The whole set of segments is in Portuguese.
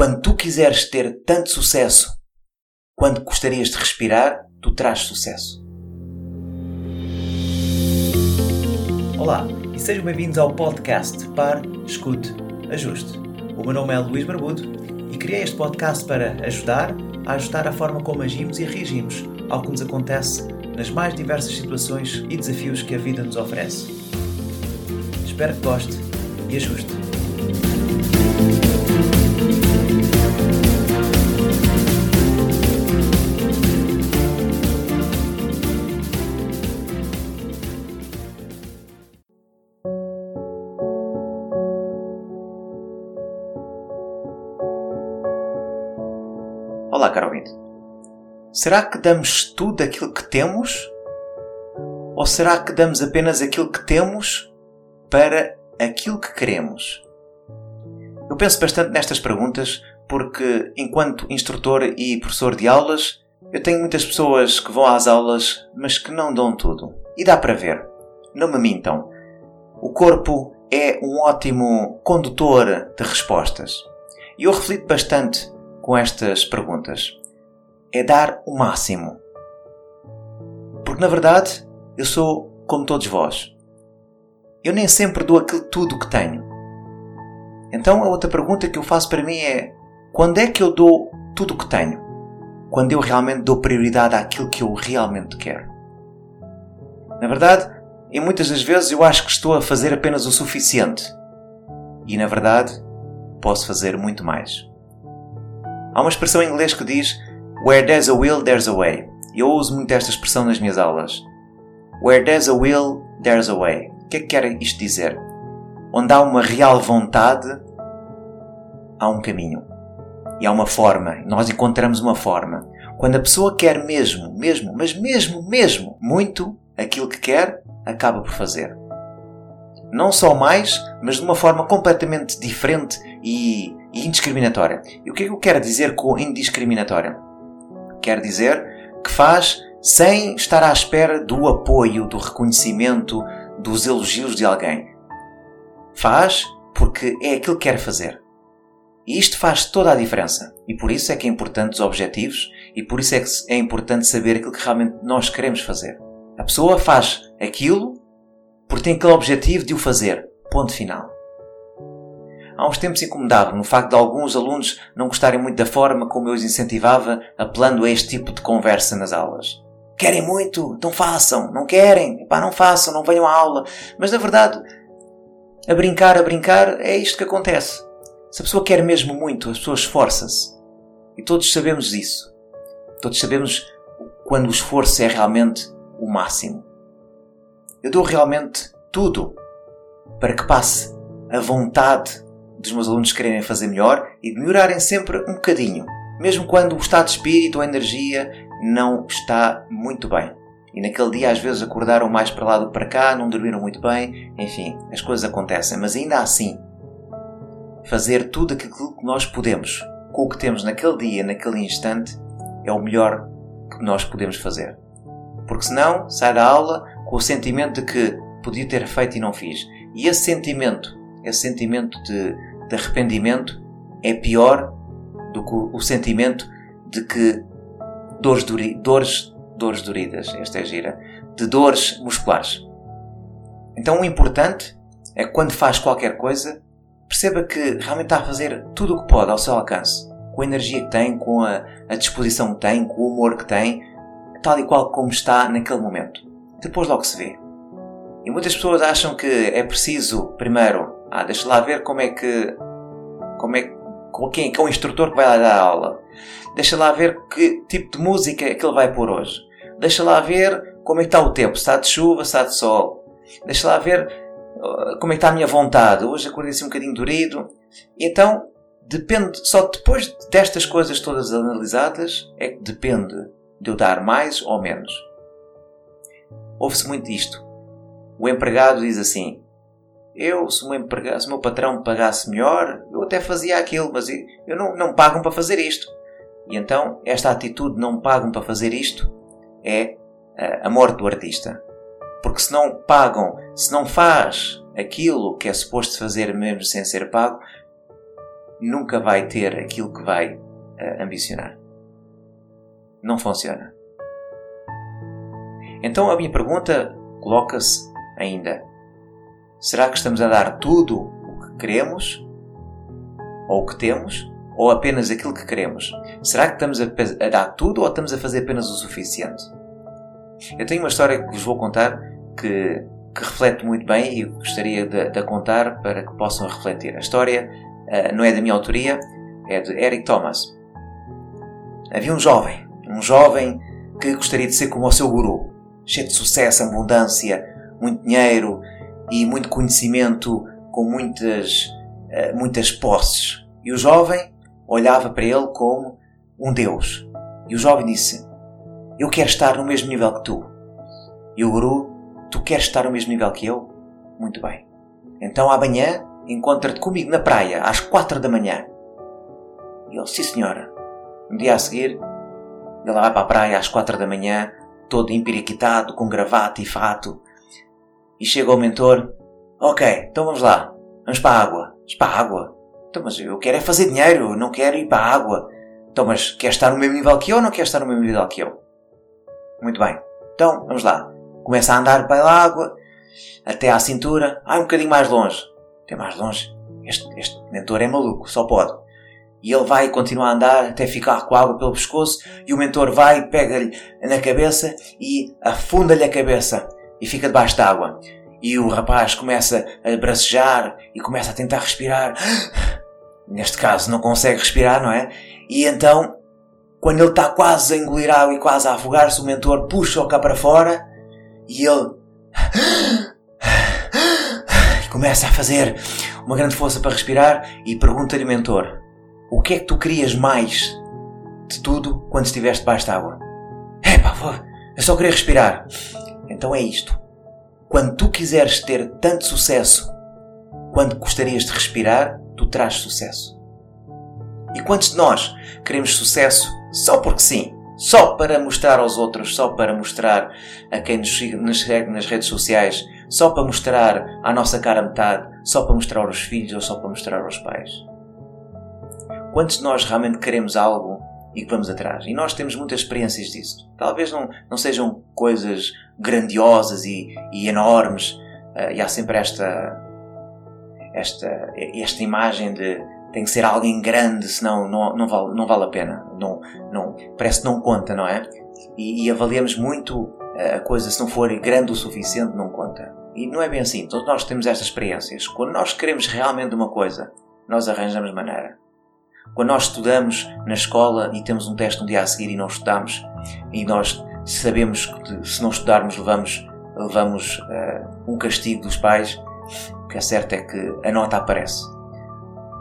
Quando tu quiseres ter tanto sucesso quanto gostarias de respirar, tu traz sucesso. Olá e sejam bem-vindos ao podcast Par, Escute, Ajuste. O meu nome é Luís Barbudo e criei este podcast para ajudar a ajustar a forma como agimos e reagimos ao que nos acontece nas mais diversas situações e desafios que a vida nos oferece. Espero que goste e ajuste. Será que damos tudo aquilo que temos? Ou será que damos apenas aquilo que temos para aquilo que queremos? Eu penso bastante nestas perguntas porque, enquanto instrutor e professor de aulas, eu tenho muitas pessoas que vão às aulas, mas que não dão tudo. E dá para ver. Não me mintam. O corpo é um ótimo condutor de respostas. E eu reflito bastante com estas perguntas é dar o máximo. Porque na verdade eu sou como todos vós. Eu nem sempre dou aquilo tudo que tenho. Então a outra pergunta que eu faço para mim é: quando é que eu dou tudo o que tenho? Quando eu realmente dou prioridade àquilo que eu realmente quero. Na verdade, em muitas das vezes eu acho que estou a fazer apenas o suficiente. E na verdade, posso fazer muito mais. Há uma expressão em inglês que diz Where there's a will, there's a way. Eu uso muito esta expressão nas minhas aulas. Where there's a will, there's a way. O que é que quer isto dizer? Onde há uma real vontade, há um caminho. E há uma forma. Nós encontramos uma forma. Quando a pessoa quer mesmo, mesmo, mas mesmo, mesmo, muito aquilo que quer, acaba por fazer. Não só mais, mas de uma forma completamente diferente e indiscriminatória. E o que é que eu quero dizer com indiscriminatória? Quer dizer que faz sem estar à espera do apoio, do reconhecimento, dos elogios de alguém. Faz porque é aquilo que quer fazer. E isto faz toda a diferença. E por isso é que é importante os objetivos e por isso é que é importante saber aquilo que realmente nós queremos fazer. A pessoa faz aquilo porque tem aquele objetivo de o fazer. Ponto final há uns tempos incomodava no facto de alguns alunos não gostarem muito da forma como eu os incentivava apelando a este tipo de conversa nas aulas. Querem muito? Então façam. Não querem? Epá, não façam, não venham à aula. Mas na verdade, a brincar, a brincar, é isto que acontece. Se a pessoa quer mesmo muito, a pessoa esforça-se. E todos sabemos isso. Todos sabemos quando o esforço é realmente o máximo. Eu dou realmente tudo para que passe a vontade dos meus alunos quererem fazer melhor e de melhorarem sempre um bocadinho, mesmo quando o estado de espírito ou energia não está muito bem. E naquele dia às vezes acordaram mais para lá do que para cá, não dormiram muito bem, enfim, as coisas acontecem, mas ainda assim, fazer tudo aquilo que nós podemos com o que temos naquele dia, naquele instante, é o melhor que nós podemos fazer. Porque senão sai da aula com o sentimento de que podia ter feito e não fiz. E esse sentimento, esse sentimento de de arrependimento é pior do que o sentimento de que dores, duri, dores, dores doridas, esta é gira, de dores musculares. Então o importante é que quando faz qualquer coisa, perceba que realmente está a fazer tudo o que pode ao seu alcance, com a energia que tem, com a, a disposição que tem, com o humor que tem, tal e qual como está naquele momento. Depois logo se vê. E muitas pessoas acham que é preciso, primeiro, ah, deixa lá ver como é que. Como é, com quem é o instrutor que vai lá dar a aula. Deixa lá ver que tipo de música é que ele vai pôr hoje. Deixa lá ver como é que está o tempo. Se está de chuva, se está de sol. Deixa lá ver uh, como é que está a minha vontade. Hoje acordei assim um bocadinho dorido. Então, depende, só depois destas coisas todas analisadas, é que depende de eu dar mais ou menos. Ouve-se muito isto. O empregado diz assim: eu, se o, meu se o meu patrão me pagasse melhor, eu até fazia aquilo, mas eu não, não pagam para fazer isto. E então, esta atitude não pagam para fazer isto é a morte do artista. Porque se não pagam, se não faz aquilo que é suposto fazer mesmo sem ser pago, nunca vai ter aquilo que vai uh, ambicionar. Não funciona. Então a minha pergunta coloca-se ainda: será que estamos a dar tudo o que queremos? Ou o que temos? Ou apenas aquilo que queremos? Será que estamos a, a dar tudo ou estamos a fazer apenas o suficiente? Eu tenho uma história que vos vou contar que, que reflete muito bem e gostaria de, de, contar para que possam refletir. A história uh, não é da minha autoria, é de Eric Thomas. Havia um jovem, um jovem que gostaria de ser como o seu guru, cheio de sucesso, abundância, muito dinheiro e muito conhecimento, com muitas, uh, muitas posses. E o jovem olhava para ele como um Deus. E o jovem disse: Eu quero estar no mesmo nível que tu. E o guru: Tu queres estar no mesmo nível que eu? Muito bem. Então amanhã encontra-te comigo na praia às quatro da manhã. E ele: Sim, senhora. No dia a seguir, ele vai para a praia às quatro da manhã, todo empiriquitado, com gravata e fato. E chega ao mentor: Ok, então vamos lá. Vamos para a água. Vamos para a água. Então, mas eu quero é fazer dinheiro, não quero ir para a água. Então, mas quer estar no mesmo nível que eu ou não quer estar no mesmo nível que eu? Muito bem. Então, vamos lá. Começa a andar para a água, até à cintura. Ah, um bocadinho mais longe. Até mais longe. Este, este mentor é maluco, só pode. E ele vai continuar a andar até ficar com a água pelo pescoço e o mentor vai, pega-lhe na cabeça e afunda-lhe a cabeça e fica debaixo d'água. E o rapaz começa a bracejar e começa a tentar respirar neste caso, não consegue respirar, não é? E então, quando ele está quase a engolir água e quase a afogar-se, o mentor puxa-o cá para fora e ele começa a fazer uma grande força para respirar e pergunta-lhe mentor: O que é que tu querias mais de tudo quando estiveste debaixo de água? É pá, eu só queria respirar. Então é isto. Quando tu quiseres ter tanto sucesso quanto gostarias de respirar, tu terás sucesso. E quantos de nós queremos sucesso só porque sim? Só para mostrar aos outros, só para mostrar a quem nos segue nas redes sociais, só para mostrar à nossa cara metade, só para mostrar aos filhos ou só para mostrar aos pais? Quantos de nós realmente queremos algo e que vamos atrás? E nós temos muitas experiências disso. Talvez não, não sejam coisas grandiosas e, e enormes, uh, e há sempre esta, esta, esta imagem de tem que ser alguém grande, senão não, não, vale, não vale a pena. Não, não, parece que não conta, não é? E, e, avaliamos muito eh, a coisa, se não for grande o suficiente, não conta. E não é bem assim. Todos nós temos estas experiências. Quando nós queremos realmente uma coisa, nós arranjamos maneira. Quando nós estudamos na escola e temos um teste no dia a seguir e não estudamos, e nós sabemos que se não estudarmos levamos, levamos uh, um castigo dos pais, o que é certo é que a nota aparece.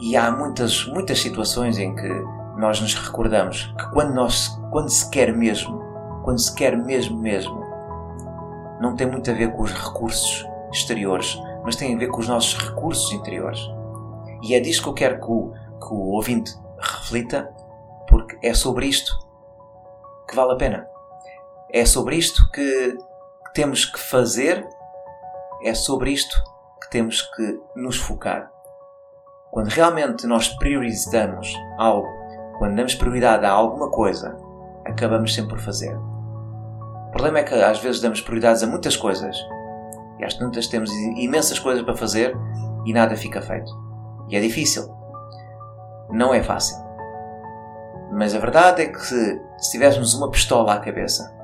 E há muitas, muitas situações em que nós nos recordamos que quando, nós, quando se quer mesmo, quando se quer mesmo, mesmo, não tem muito a ver com os recursos exteriores, mas tem a ver com os nossos recursos interiores. E é disso que eu quero que o, que o ouvinte reflita, porque é sobre isto que vale a pena. É sobre isto que, temos que fazer, é sobre isto que temos que nos focar. Quando realmente nós priorizamos algo, quando damos prioridade a alguma coisa, acabamos sempre por fazer. O problema é que às vezes damos prioridades a muitas coisas e às tantas temos imensas coisas para fazer e nada fica feito. E é difícil. Não é fácil. Mas a verdade é que se, se tivéssemos uma pistola à cabeça,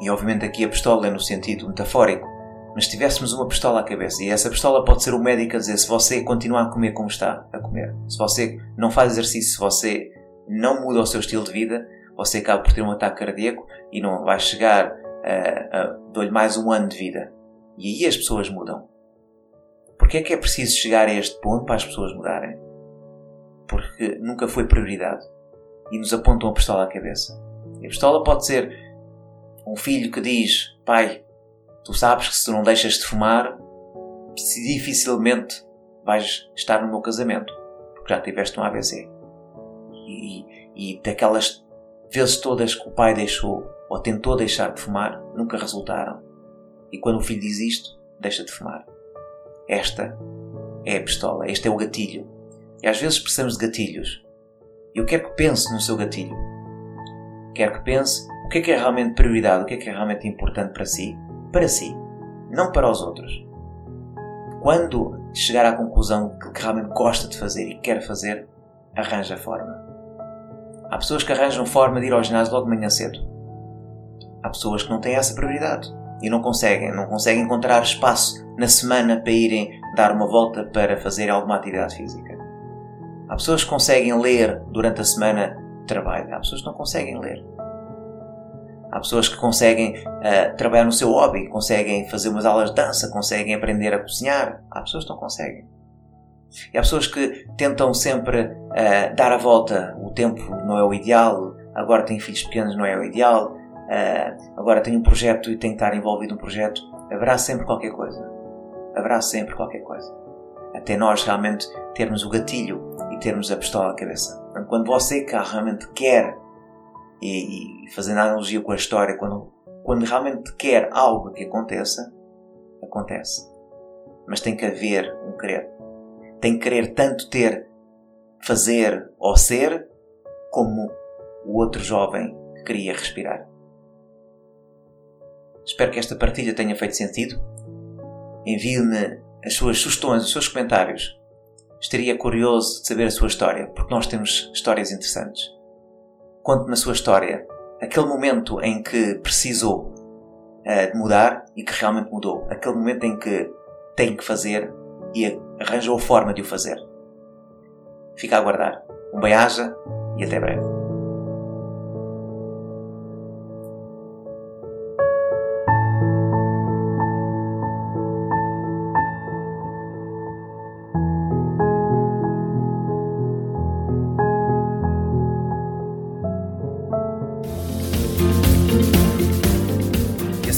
e obviamente aqui a pistola é no sentido metafórico, mas se tivéssemos uma pistola à cabeça, e essa pistola pode ser o médico a dizer se você continuar a comer como está a comer, se você não faz exercício, se você não muda o seu estilo de vida, você acaba por ter um ataque cardíaco e não vai chegar a, a dou-lhe mais um ano de vida. E aí as pessoas mudam. Porquê é que é preciso chegar a este ponto para as pessoas mudarem? Porque nunca foi prioridade. E nos apontam a pistola à cabeça. E a pistola pode ser um filho que diz: Pai, Tu sabes que se tu não deixas de fumar, dificilmente vais estar no meu casamento, porque já tiveste um AVC. E, e daquelas vezes todas que o pai deixou ou tentou deixar de fumar, nunca resultaram. E quando o filho diz isto, deixa de fumar. Esta é a pistola, este é o gatilho. E às vezes precisamos de gatilhos. Eu quero que pense no seu gatilho. Quero que pense o que é que é realmente prioridade, o que é que é realmente importante para si. Para si, não para os outros. Quando chegar à conclusão que realmente gosta de fazer e quer fazer, arranja a forma. Há pessoas que arranjam forma de ir ao ginásio logo de manhã cedo. Há pessoas que não têm essa prioridade e não conseguem, não conseguem encontrar espaço na semana para irem dar uma volta para fazer alguma atividade física. Há pessoas que conseguem ler durante a semana de trabalho, há pessoas que não conseguem ler. Há pessoas que conseguem uh, trabalhar no seu hobby, conseguem fazer umas aulas de dança, conseguem aprender a cozinhar. Há pessoas que não conseguem. E há pessoas que tentam sempre uh, dar a volta. O tempo não é o ideal, agora tenho filhos pequenos, não é o ideal, uh, agora tenho um projeto e tenho que estar envolvido num projeto. Haverá sempre qualquer coisa. Haverá sempre qualquer coisa. Até nós realmente termos o gatilho e termos a pistola na cabeça. Quando você que realmente quer, e, e fazendo analogia com a história, quando, quando realmente quer algo que aconteça, acontece. Mas tem que haver um querer tem que querer tanto ter, fazer ou ser, como o outro jovem que queria respirar. Espero que esta partilha tenha feito sentido. Envie-me as suas sugestões, os seus comentários. Estaria curioso de saber a sua história, porque nós temos histórias interessantes. Conte-me a sua história, aquele momento em que precisou uh, de mudar e que realmente mudou, aquele momento em que tem que fazer e arranjou forma de o fazer. Fica a aguardar. Um bem-aja e até breve.